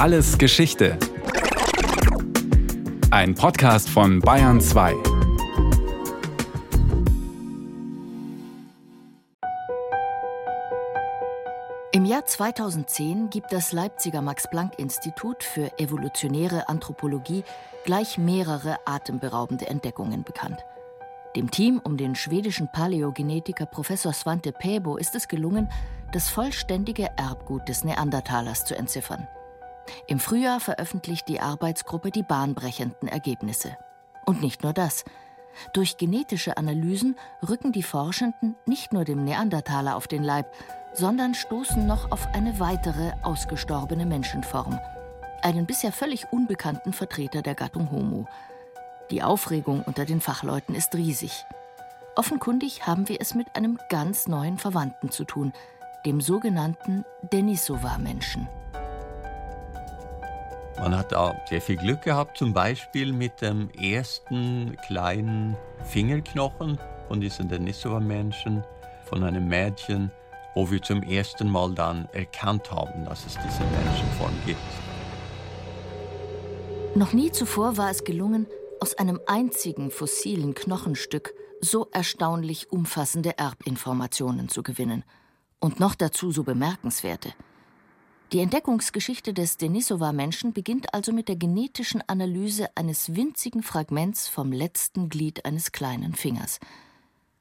Alles Geschichte. Ein Podcast von Bayern 2. Im Jahr 2010 gibt das Leipziger Max-Planck-Institut für evolutionäre Anthropologie gleich mehrere atemberaubende Entdeckungen bekannt. Dem Team um den schwedischen Paläogenetiker Professor Svante Pääbo ist es gelungen, das vollständige Erbgut des Neandertalers zu entziffern. Im Frühjahr veröffentlicht die Arbeitsgruppe die bahnbrechenden Ergebnisse. Und nicht nur das. Durch genetische Analysen rücken die Forschenden nicht nur dem Neandertaler auf den Leib, sondern stoßen noch auf eine weitere ausgestorbene Menschenform, einen bisher völlig unbekannten Vertreter der Gattung Homo, die Aufregung unter den Fachleuten ist riesig. Offenkundig haben wir es mit einem ganz neuen Verwandten zu tun, dem sogenannten Denisova-Menschen. Man hat da sehr viel Glück gehabt, zum Beispiel mit dem ersten kleinen Fingerknochen von diesen Denisova-Menschen, von einem Mädchen, wo wir zum ersten Mal dann erkannt haben, dass es diese Menschenform gibt. Noch nie zuvor war es gelungen, aus einem einzigen fossilen Knochenstück so erstaunlich umfassende Erbinformationen zu gewinnen. Und noch dazu so bemerkenswerte. Die Entdeckungsgeschichte des Denisova-Menschen beginnt also mit der genetischen Analyse eines winzigen Fragments vom letzten Glied eines kleinen Fingers.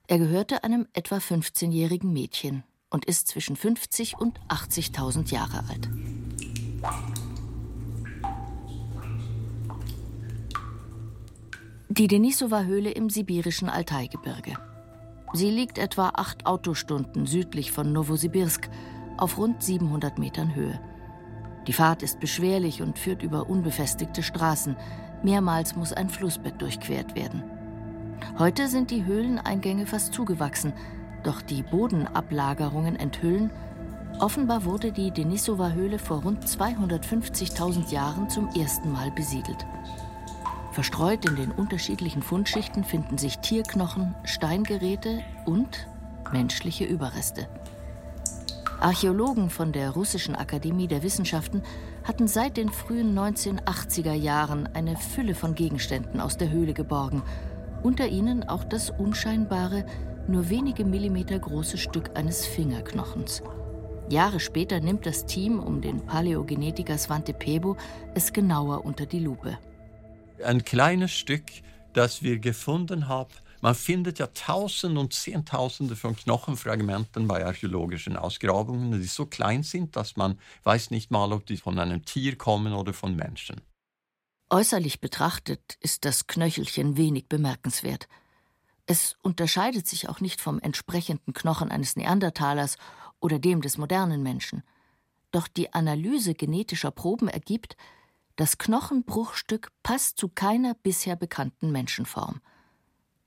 Er gehörte einem etwa 15-jährigen Mädchen und ist zwischen 50 und 80.000 Jahre alt. Die Denisova-Höhle im sibirischen Altaigebirge. Sie liegt etwa acht Autostunden südlich von Novosibirsk auf rund 700 Metern Höhe. Die Fahrt ist beschwerlich und führt über unbefestigte Straßen. Mehrmals muss ein Flussbett durchquert werden. Heute sind die Höhleneingänge fast zugewachsen, doch die Bodenablagerungen enthüllen, offenbar wurde die Denisova-Höhle vor rund 250.000 Jahren zum ersten Mal besiedelt. Verstreut in den unterschiedlichen Fundschichten finden sich Tierknochen, Steingeräte und menschliche Überreste. Archäologen von der Russischen Akademie der Wissenschaften hatten seit den frühen 1980er Jahren eine Fülle von Gegenständen aus der Höhle geborgen, unter ihnen auch das unscheinbare, nur wenige Millimeter große Stück eines Fingerknochens. Jahre später nimmt das Team um den Paläogenetiker Svante Pebo es genauer unter die Lupe ein kleines Stück, das wir gefunden haben. Man findet ja Tausende und Zehntausende von Knochenfragmenten bei archäologischen Ausgrabungen, die so klein sind, dass man weiß nicht mal, ob die von einem Tier kommen oder von Menschen. Äußerlich betrachtet ist das Knöchelchen wenig bemerkenswert. Es unterscheidet sich auch nicht vom entsprechenden Knochen eines Neandertalers oder dem des modernen Menschen. Doch die Analyse genetischer Proben ergibt, das Knochenbruchstück passt zu keiner bisher bekannten Menschenform.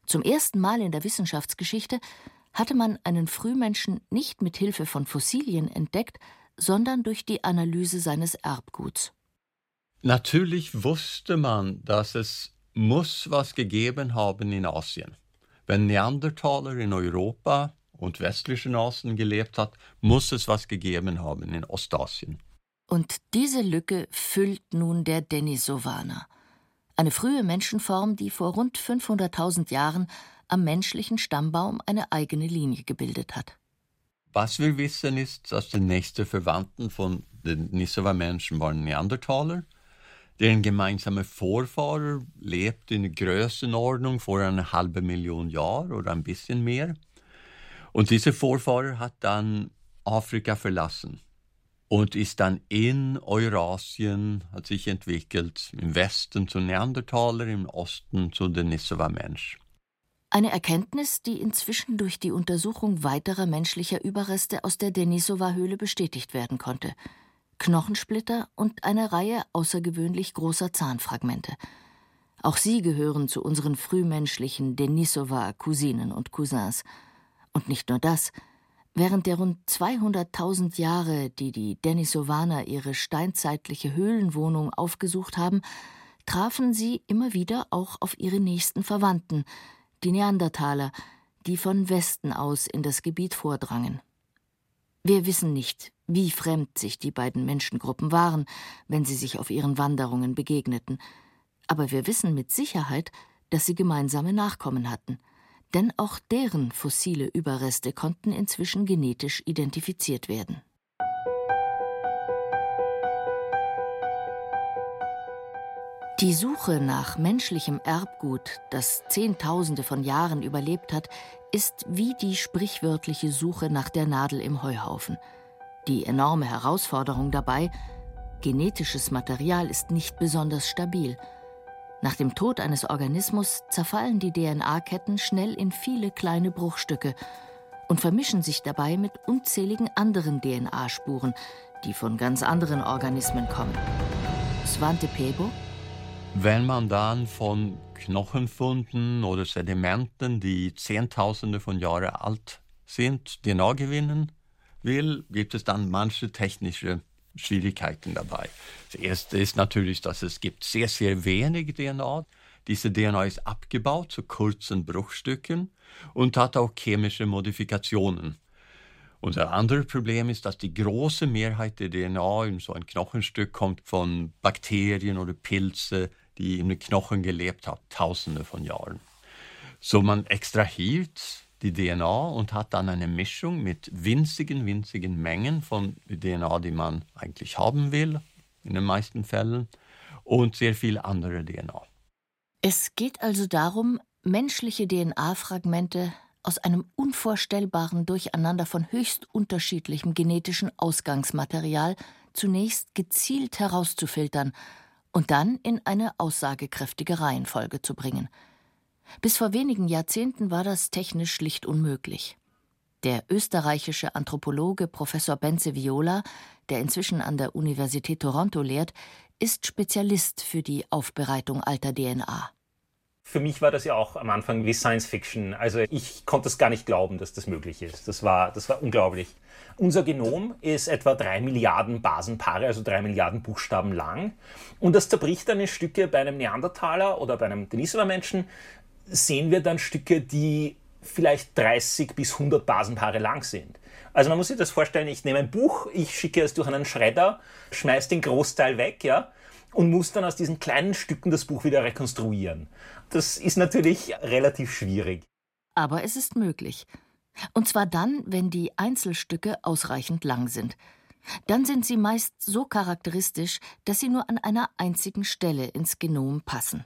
Zum ersten Mal in der Wissenschaftsgeschichte hatte man einen Frühmenschen nicht mit Hilfe von Fossilien entdeckt, sondern durch die Analyse seines Erbguts. Natürlich wusste man, dass es muss was gegeben haben in Asien. Wenn Neandertaler in Europa und westlichen Asien gelebt hat, muss es was gegeben haben in Ostasien. Und diese Lücke füllt nun der Denisovaner. Eine frühe Menschenform, die vor rund 500.000 Jahren am menschlichen Stammbaum eine eigene Linie gebildet hat. Was wir wissen ist, dass die nächsten Verwandten von den Denisova-Menschen waren Neandertaler. Deren gemeinsame Vorfahrer lebt in Größenordnung vor einer halben Million Jahren oder ein bisschen mehr. Und dieser Vorfahrer hat dann Afrika verlassen und ist dann in Eurasien, hat sich entwickelt, im Westen zu Neandertaler, im Osten zu Denisova-Mensch. Eine Erkenntnis, die inzwischen durch die Untersuchung weiterer menschlicher Überreste aus der Denisova-Höhle bestätigt werden konnte. Knochensplitter und eine Reihe außergewöhnlich großer Zahnfragmente. Auch sie gehören zu unseren frühmenschlichen Denisova-Cousinen und Cousins. Und nicht nur das – Während der rund 200.000 Jahre, die die Denisovaner ihre steinzeitliche Höhlenwohnung aufgesucht haben, trafen sie immer wieder auch auf ihre nächsten Verwandten, die Neandertaler, die von Westen aus in das Gebiet vordrangen. Wir wissen nicht, wie fremd sich die beiden Menschengruppen waren, wenn sie sich auf ihren Wanderungen begegneten, aber wir wissen mit Sicherheit, dass sie gemeinsame Nachkommen hatten, denn auch deren fossile Überreste konnten inzwischen genetisch identifiziert werden. Die Suche nach menschlichem Erbgut, das Zehntausende von Jahren überlebt hat, ist wie die sprichwörtliche Suche nach der Nadel im Heuhaufen. Die enorme Herausforderung dabei, genetisches Material ist nicht besonders stabil. Nach dem Tod eines Organismus zerfallen die DNA-Ketten schnell in viele kleine Bruchstücke und vermischen sich dabei mit unzähligen anderen DNA-Spuren, die von ganz anderen Organismen kommen. Svante Pebo wenn man dann von Knochenfunden oder Sedimenten, die Zehntausende von Jahren alt sind, DNA gewinnen will, gibt es dann manche technische Schwierigkeiten dabei. Das erste ist natürlich, dass es gibt sehr, sehr wenig DNA. Diese DNA ist abgebaut zu kurzen Bruchstücken und hat auch chemische Modifikationen. Unser anderes Problem ist, dass die große Mehrheit der DNA in so ein Knochenstück kommt von Bakterien oder Pilze, die in den Knochen gelebt hat, tausende von Jahren. So man extrahiert die DNA und hat dann eine Mischung mit winzigen, winzigen Mengen von DNA, die man eigentlich haben will, in den meisten Fällen, und sehr viel andere DNA. Es geht also darum, menschliche DNA-Fragmente aus einem unvorstellbaren Durcheinander von höchst unterschiedlichem genetischen Ausgangsmaterial zunächst gezielt herauszufiltern und dann in eine aussagekräftige Reihenfolge zu bringen. Bis vor wenigen Jahrzehnten war das technisch schlicht unmöglich. Der österreichische Anthropologe Professor Benze Viola, der inzwischen an der Universität Toronto lehrt, ist Spezialist für die Aufbereitung alter DNA. Für mich war das ja auch am Anfang wie Science Fiction. Also ich konnte es gar nicht glauben, dass das möglich ist. Das war, das war unglaublich. Unser Genom ist etwa drei Milliarden Basenpaare, also drei Milliarden Buchstaben lang. Und das zerbricht dann in Stücke bei einem Neandertaler oder bei einem Denisova-Menschen, sehen wir dann Stücke, die vielleicht 30 bis 100 Basenpaare lang sind. Also man muss sich das vorstellen, ich nehme ein Buch, ich schicke es durch einen Schredder, schmeiße den Großteil weg, ja, und muss dann aus diesen kleinen Stücken das Buch wieder rekonstruieren. Das ist natürlich relativ schwierig. Aber es ist möglich. Und zwar dann, wenn die Einzelstücke ausreichend lang sind. Dann sind sie meist so charakteristisch, dass sie nur an einer einzigen Stelle ins Genom passen.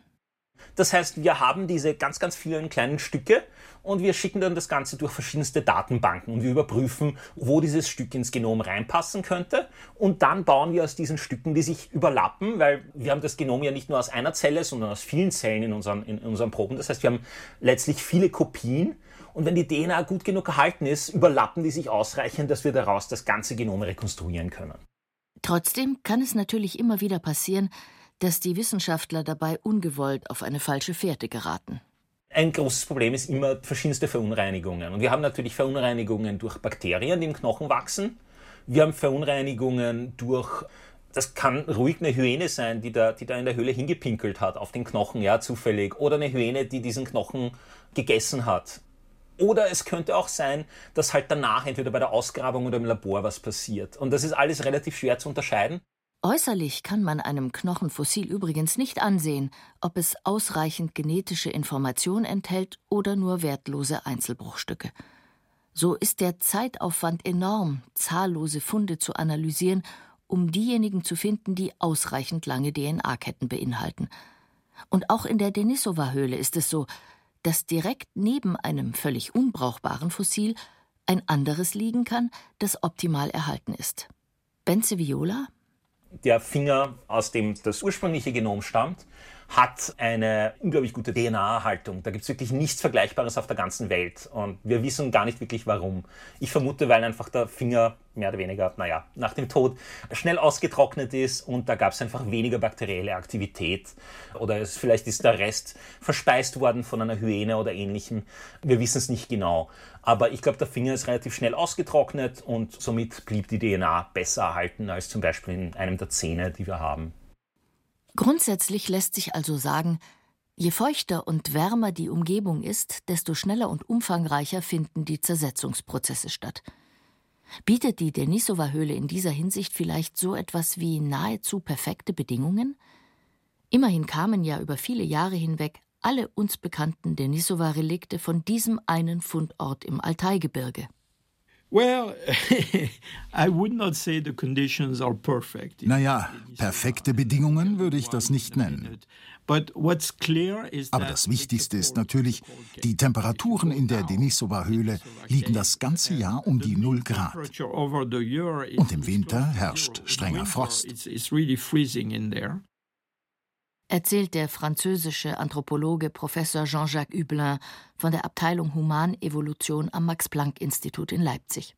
Das heißt, wir haben diese ganz, ganz vielen kleinen Stücke und wir schicken dann das Ganze durch verschiedenste Datenbanken und wir überprüfen, wo dieses Stück ins Genom reinpassen könnte. Und dann bauen wir aus diesen Stücken, die sich überlappen, weil wir haben das Genom ja nicht nur aus einer Zelle, sondern aus vielen Zellen in unseren, in unseren Proben. Das heißt, wir haben letztlich viele Kopien und wenn die DNA gut genug erhalten ist, überlappen die sich ausreichend, dass wir daraus das ganze Genom rekonstruieren können. Trotzdem kann es natürlich immer wieder passieren, dass die Wissenschaftler dabei ungewollt auf eine falsche Fährte geraten. Ein großes Problem ist immer verschiedenste Verunreinigungen. Und wir haben natürlich Verunreinigungen durch Bakterien, die im Knochen wachsen. Wir haben Verunreinigungen durch das kann ruhig eine Hyäne sein, die da, die da in der Höhle hingepinkelt hat auf den Knochen, ja, zufällig. Oder eine Hyäne, die diesen Knochen gegessen hat. Oder es könnte auch sein, dass halt danach entweder bei der Ausgrabung oder im Labor was passiert. Und das ist alles relativ schwer zu unterscheiden. Äußerlich kann man einem Knochenfossil übrigens nicht ansehen, ob es ausreichend genetische Information enthält oder nur wertlose Einzelbruchstücke. So ist der Zeitaufwand enorm, zahllose Funde zu analysieren, um diejenigen zu finden, die ausreichend lange DNA-Ketten beinhalten. Und auch in der Denisova-Höhle ist es so, dass direkt neben einem völlig unbrauchbaren Fossil ein anderes liegen kann, das optimal erhalten ist. Benze Viola? Der Finger, aus dem das ursprüngliche Genom stammt, hat eine unglaublich gute DNA-Haltung. Da gibt es wirklich nichts Vergleichbares auf der ganzen Welt. Und wir wissen gar nicht wirklich warum. Ich vermute, weil einfach der Finger mehr oder weniger, naja, nach dem Tod schnell ausgetrocknet ist und da gab es einfach weniger bakterielle Aktivität. Oder es, vielleicht ist der Rest verspeist worden von einer Hyäne oder ähnlichem. Wir wissen es nicht genau. Aber ich glaube, der Finger ist relativ schnell ausgetrocknet und somit blieb die DNA besser erhalten als zum Beispiel in einem der Zähne, die wir haben. Grundsätzlich lässt sich also sagen, je feuchter und wärmer die Umgebung ist, desto schneller und umfangreicher finden die Zersetzungsprozesse statt. Bietet die Denisova-Höhle in dieser Hinsicht vielleicht so etwas wie nahezu perfekte Bedingungen? Immerhin kamen ja über viele Jahre hinweg alle uns bekannten Denisova-Relikte von diesem einen Fundort im Altaigebirge. Naja, perfekte Bedingungen würde ich das nicht nennen. Aber das Wichtigste ist natürlich, die Temperaturen in der Denisova-Höhle liegen das ganze Jahr um die 0 Grad. Und im Winter herrscht strenger Frost erzählt der französische Anthropologe Professor Jean-Jacques Hublin von der Abteilung Humanevolution am Max-Planck-Institut in Leipzig.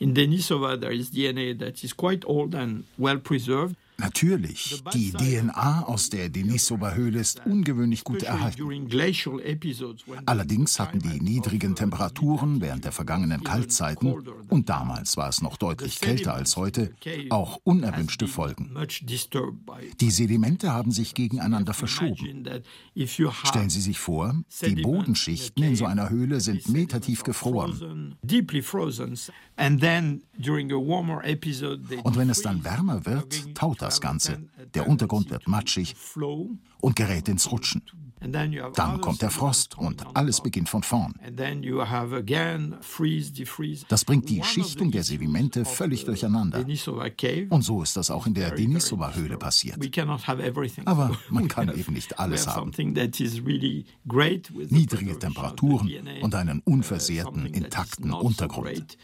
In Denisova there is DNA that is quite old and well preserved. Natürlich, die DNA aus der Denisova-Höhle ist ungewöhnlich gut erhalten. Allerdings hatten die niedrigen Temperaturen während der vergangenen Kaltzeiten, und damals war es noch deutlich kälter als heute, auch unerwünschte Folgen. Die Sedimente haben sich gegeneinander verschoben. Stellen Sie sich vor, die Bodenschichten in so einer Höhle sind metertief gefroren. Und wenn es dann wärmer wird, taut das Ganze. Der Untergrund wird matschig und gerät ins Rutschen. Dann kommt der Frost und alles beginnt von vorn. Das bringt die Schichtung der Sedimente völlig durcheinander. Und so ist das auch in der Denisova-Höhle passiert. Aber man kann eben nicht alles haben. Niedrige Temperaturen und einen unversehrten, intakten Untergrund.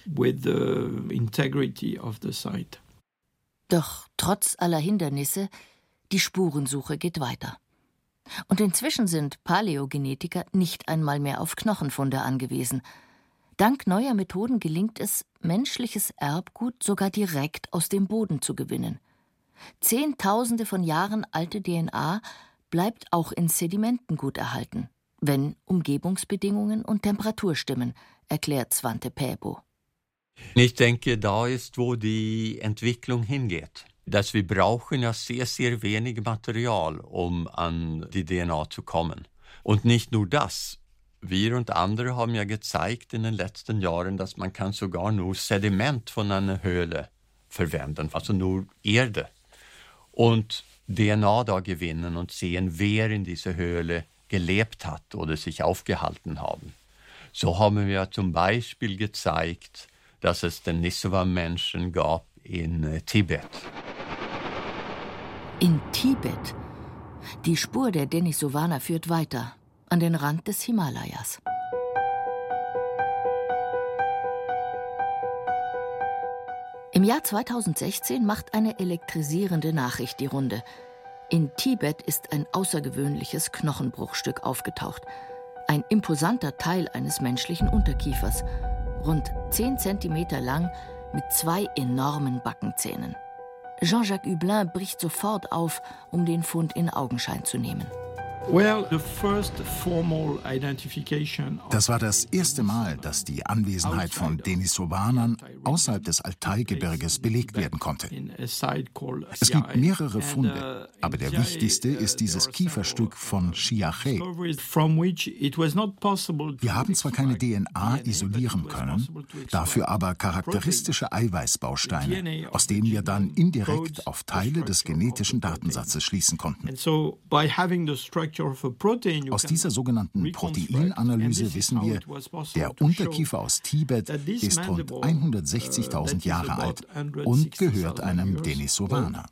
Doch trotz aller Hindernisse, die Spurensuche geht weiter. Und inzwischen sind Paläogenetiker nicht einmal mehr auf Knochenfunde angewiesen. Dank neuer Methoden gelingt es, menschliches Erbgut sogar direkt aus dem Boden zu gewinnen. Zehntausende von Jahren alte DNA bleibt auch in Sedimenten gut erhalten, wenn Umgebungsbedingungen und Temperatur stimmen, erklärt Svante Pääbo. Ich denke, da ist, wo die Entwicklung hingeht. Dass wir brauchen ja sehr, sehr wenig Material, um an die DNA zu kommen. Und nicht nur das. Wir und andere haben ja gezeigt in den letzten Jahren, dass man kann sogar nur Sediment von einer Höhle verwenden, also nur Erde. Und DNA da gewinnen und sehen, wer in dieser Höhle gelebt hat oder sich aufgehalten haben. So haben wir zum Beispiel gezeigt, dass es den Nisova-Menschen gab in äh, Tibet. In Tibet? Die Spur der Denisovaner führt weiter, an den Rand des Himalayas. Im Jahr 2016 macht eine elektrisierende Nachricht die Runde. In Tibet ist ein außergewöhnliches Knochenbruchstück aufgetaucht. Ein imposanter Teil eines menschlichen Unterkiefers rund 10 cm lang, mit zwei enormen Backenzähnen. Jean-Jacques Hublin bricht sofort auf, um den Fund in Augenschein zu nehmen. Das war das erste Mal, dass die Anwesenheit von Denisovanern außerhalb des Altai-Gebirges belegt werden konnte. Es gibt mehrere Funde, uh, aber der wichtigste ist dieses Kieferstück von Chiache. Wir haben zwar keine DNA isolieren können, dafür aber charakteristische Eiweißbausteine, aus denen wir dann indirekt auf Teile des genetischen Datensatzes schließen konnten. Aus dieser sogenannten Proteinanalyse wissen wir, der Unterkiefer aus Tibet ist rund 160.000 uh, Jahre alt und gehört einem Denisovaner.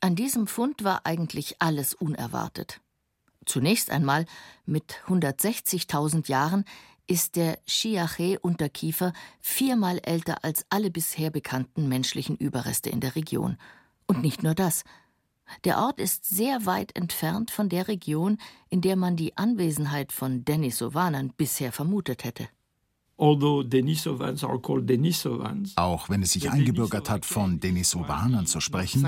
An diesem Fund war eigentlich alles unerwartet. Zunächst einmal mit 160.000 Jahren ist der Chiaché-Unterkiefer viermal älter als alle bisher bekannten menschlichen Überreste in der Region. Und nicht nur das. Der Ort ist sehr weit entfernt von der Region, in der man die Anwesenheit von Denisovanern bisher vermutet hätte. Auch wenn es sich eingebürgert hat, von Denisovanern zu sprechen,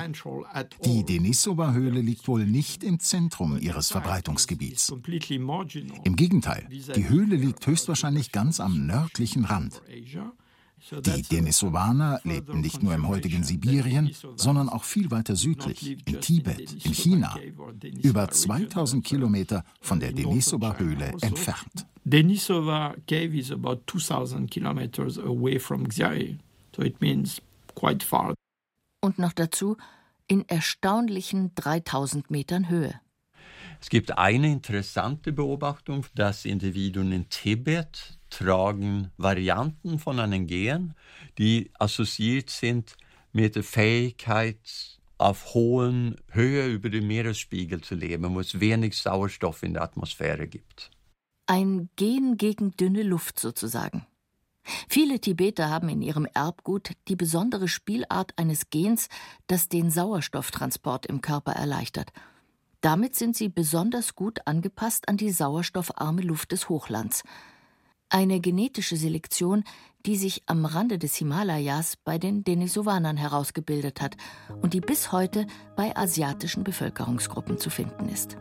die Denisova-Höhle liegt wohl nicht im Zentrum ihres Verbreitungsgebiets. Im Gegenteil, die Höhle liegt höchstwahrscheinlich ganz am nördlichen Rand. Die Denisovaner lebten nicht nur im heutigen Sibirien, sondern auch viel weiter südlich, in Tibet, in China, über 2000 Kilometer von der Denisova-Höhle entfernt. Denisova cave is about 2000 kilometers away from Xiae, so it means quite far. Und noch dazu in erstaunlichen 3000 Metern Höhe. Es gibt eine interessante Beobachtung, dass Individuen in Tibet tragen Varianten von einem Gen, die assoziiert sind mit der Fähigkeit, auf hohen Höhe über dem Meeresspiegel zu leben, wo es wenig Sauerstoff in der Atmosphäre gibt. Ein Gen gegen dünne Luft sozusagen. Viele Tibeter haben in ihrem Erbgut die besondere Spielart eines Gens, das den Sauerstofftransport im Körper erleichtert. Damit sind sie besonders gut angepasst an die sauerstoffarme Luft des Hochlands. Eine genetische Selektion, die sich am Rande des Himalayas bei den Denisovanern herausgebildet hat und die bis heute bei asiatischen Bevölkerungsgruppen zu finden ist.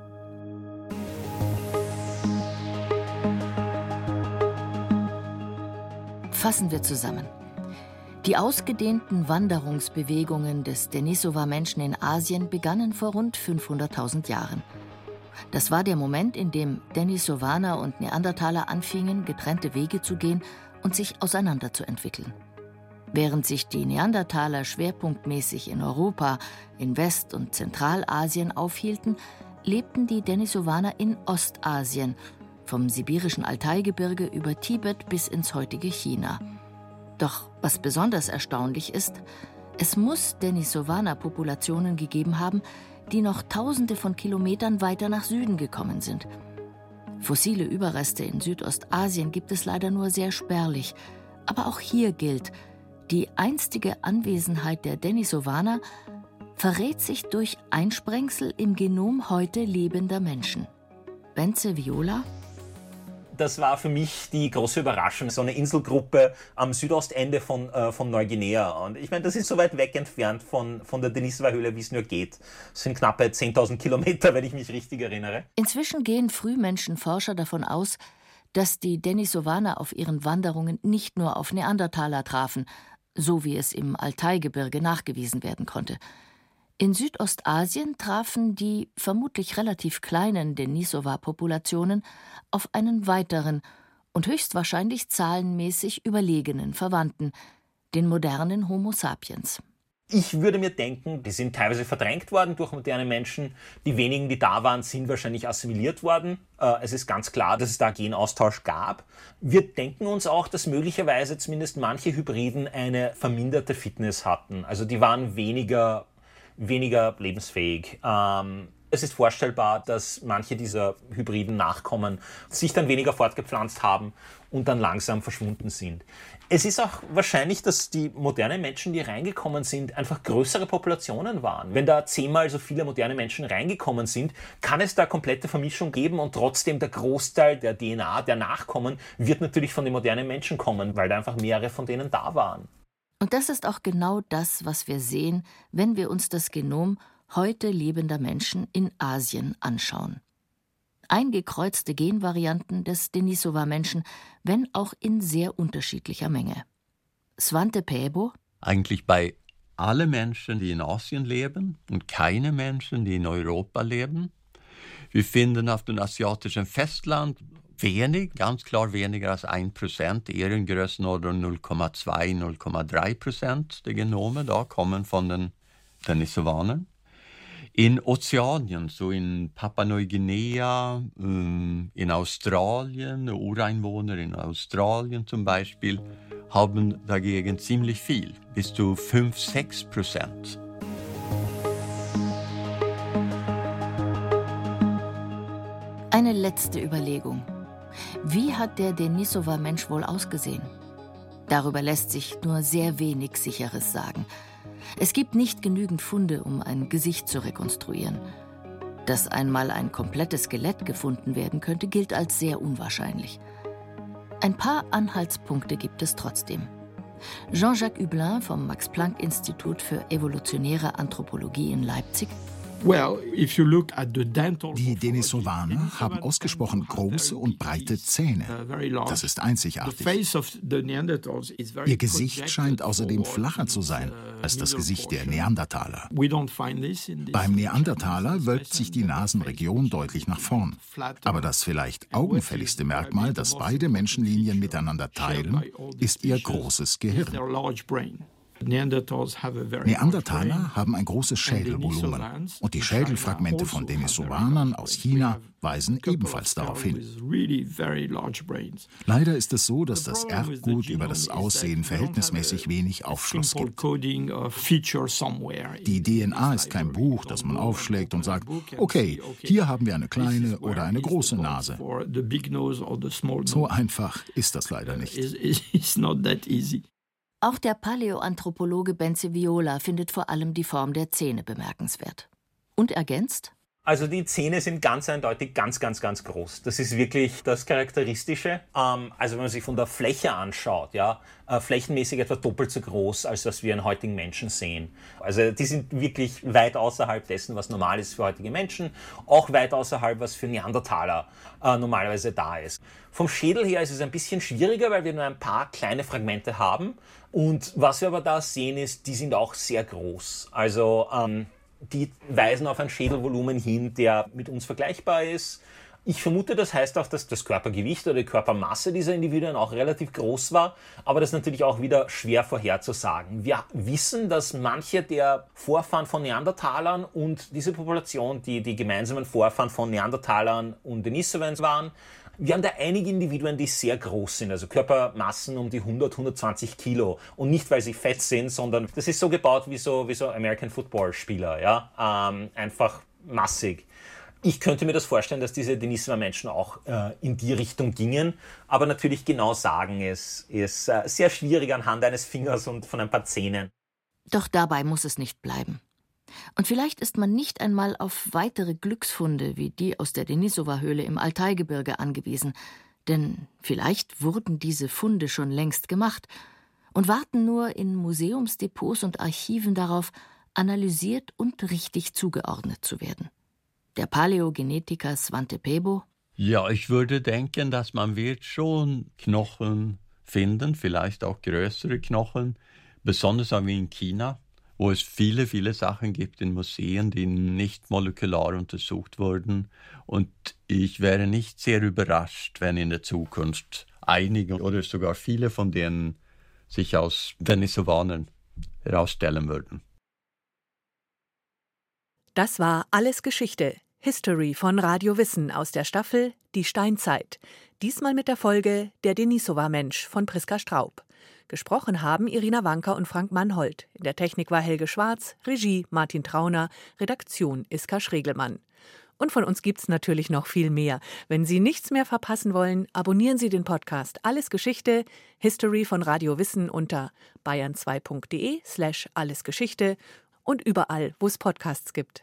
Fassen wir zusammen. Die ausgedehnten Wanderungsbewegungen des Denisova-Menschen in Asien begannen vor rund 500.000 Jahren. Das war der Moment, in dem Denisovaner und Neandertaler anfingen, getrennte Wege zu gehen und sich auseinanderzuentwickeln. Während sich die Neandertaler schwerpunktmäßig in Europa, in West- und Zentralasien aufhielten, lebten die Denisovaner in Ostasien vom sibirischen Altaigebirge über Tibet bis ins heutige China. Doch was besonders erstaunlich ist, es muss Denisovaner-Populationen gegeben haben, die noch Tausende von Kilometern weiter nach Süden gekommen sind. Fossile Überreste in Südostasien gibt es leider nur sehr spärlich. Aber auch hier gilt, die einstige Anwesenheit der Denisovaner verrät sich durch Einsprengsel im Genom heute lebender Menschen. Benze Viola das war für mich die große Überraschung. So eine Inselgruppe am Südostende von, äh, von Neuguinea. Und ich meine, das ist so weit weg entfernt von, von der Denisova-Höhle, wie es nur geht. Das sind knappe 10.000 Kilometer, wenn ich mich richtig erinnere. Inzwischen gehen Frühmenschenforscher davon aus, dass die Denisovaner auf ihren Wanderungen nicht nur auf Neandertaler trafen, so wie es im Altaigebirge nachgewiesen werden konnte. In Südostasien trafen die vermutlich relativ kleinen Denisova-Populationen auf einen weiteren und höchstwahrscheinlich zahlenmäßig überlegenen Verwandten, den modernen Homo sapiens. Ich würde mir denken, die sind teilweise verdrängt worden durch moderne Menschen. Die wenigen, die da waren, sind wahrscheinlich assimiliert worden. Äh, es ist ganz klar, dass es da Genaustausch gab. Wir denken uns auch, dass möglicherweise zumindest manche Hybriden eine verminderte Fitness hatten. Also die waren weniger weniger lebensfähig. Ähm, es ist vorstellbar, dass manche dieser hybriden Nachkommen sich dann weniger fortgepflanzt haben und dann langsam verschwunden sind. Es ist auch wahrscheinlich, dass die modernen Menschen, die reingekommen sind, einfach größere Populationen waren. Wenn da zehnmal so viele moderne Menschen reingekommen sind, kann es da komplette Vermischung geben und trotzdem der Großteil der DNA, der Nachkommen, wird natürlich von den modernen Menschen kommen, weil da einfach mehrere von denen da waren. Und das ist auch genau das, was wir sehen, wenn wir uns das Genom heute lebender Menschen in Asien anschauen. Eingekreuzte Genvarianten des Denisova-Menschen, wenn auch in sehr unterschiedlicher Menge. Svante Pebo Eigentlich bei alle Menschen, die in Asien leben und keine Menschen, die in Europa leben. Wir finden auf dem asiatischen Festland wenig, ganz klar weniger als 1 Prozent, eher in Größenordnung 0,2, 0,3 Prozent der Genome da kommen von den Denisovanern. In Ozeanien, so in Papua-Neuguinea, ähm, in Australien, Ureinwohner in Australien zum Beispiel, haben dagegen ziemlich viel, bis zu 5, 6 Prozent. Eine letzte Überlegung. Wie hat der Denisova-Mensch wohl ausgesehen? Darüber lässt sich nur sehr wenig Sicheres sagen. Es gibt nicht genügend Funde, um ein Gesicht zu rekonstruieren. Dass einmal ein komplettes Skelett gefunden werden könnte, gilt als sehr unwahrscheinlich. Ein paar Anhaltspunkte gibt es trotzdem. Jean-Jacques Hublin vom Max-Planck-Institut für evolutionäre Anthropologie in Leipzig Die Denisovaner haben ausgesprochen große und breite Zähne. Uh, das ist einzigartig. Ihr Gesicht scheint außerdem flacher zu sein uh, als das Gesicht der Neandertaler. Beim Neandertaler wölbt sich die Nasenregion deutlich nach vorn. Aber das vielleicht augenfälligste Merkmal, das beide Menschenlinien miteinander teilen, ist ihr großes Gehirn. Neandertaler haben ein großes Schädelvolumen und die Schädelfragmente von also Denisovanern aus China weisen ebenfalls darauf hin. Leider ist es so, dass das Erbgut über das Aussehen verhältnismäßig wenig Aufschluss gibt. Die DNA ist kein Buch, das man aufschlägt und sagt, okay, hier haben wir eine kleine oder eine große Nase. So einfach ist das leider nicht. Auch der Paläoanthropologe Benze Viola findet vor allem die Form der Zähne bemerkenswert. Und ergänzt? Also die Zähne sind ganz eindeutig ganz, ganz, ganz groß. Das ist wirklich das Charakteristische. Ähm, also wenn man sich von der Fläche anschaut, ja, äh, flächenmäßig etwa doppelt so groß, als was wir in heutigen Menschen sehen. Also die sind wirklich weit außerhalb dessen, was normal ist für heutige Menschen, auch weit außerhalb, was für Neandertaler äh, normalerweise da ist. Vom Schädel her ist es ein bisschen schwieriger, weil wir nur ein paar kleine Fragmente haben. Und was wir aber da sehen, ist, die sind auch sehr groß. Also ähm, die weisen auf ein Schädelvolumen hin, der mit uns vergleichbar ist. Ich vermute, das heißt auch, dass das Körpergewicht oder die Körpermasse dieser Individuen auch relativ groß war, aber das ist natürlich auch wieder schwer vorherzusagen. Wir wissen, dass manche der Vorfahren von Neandertalern und diese Population, die die gemeinsamen Vorfahren von Neandertalern und Denisovans waren, wir haben da einige Individuen, die sehr groß sind, also Körpermassen um die 100, 120 Kilo. Und nicht, weil sie fett sind, sondern das ist so gebaut wie so, wie so American Football Spieler, ja. Ähm, einfach massig. Ich könnte mir das vorstellen, dass diese Denisova Menschen auch äh, in die Richtung gingen. Aber natürlich genau sagen ist, ist äh, sehr schwierig anhand eines Fingers und von ein paar Zähnen. Doch dabei muss es nicht bleiben. Und vielleicht ist man nicht einmal auf weitere Glücksfunde wie die aus der Denisova-Höhle im Altaigebirge angewiesen, denn vielleicht wurden diese Funde schon längst gemacht und warten nur in Museumsdepots und Archiven darauf, analysiert und richtig zugeordnet zu werden. Der Paläogenetiker Svante Pebo. Ja, ich würde denken, dass man wird schon Knochen finden, vielleicht auch größere Knochen, besonders wie in China wo es viele, viele Sachen gibt in Museen, die nicht molekular untersucht wurden. Und ich wäre nicht sehr überrascht, wenn in der Zukunft einige oder sogar viele von denen sich aus Denisovanern herausstellen würden. Das war Alles Geschichte, History von Radio Wissen aus der Staffel Die Steinzeit. Diesmal mit der Folge Der Denisova-Mensch von Priska Straub. Gesprochen haben Irina Wanker und Frank Mannhold. In der Technik war Helge Schwarz, Regie Martin Trauner, Redaktion Iska Schregelmann. Und von uns gibt's natürlich noch viel mehr. Wenn Sie nichts mehr verpassen wollen, abonnieren Sie den Podcast Alles Geschichte, History von Radio Wissen unter bayern2.de slash allesgeschichte und überall, wo es Podcasts gibt.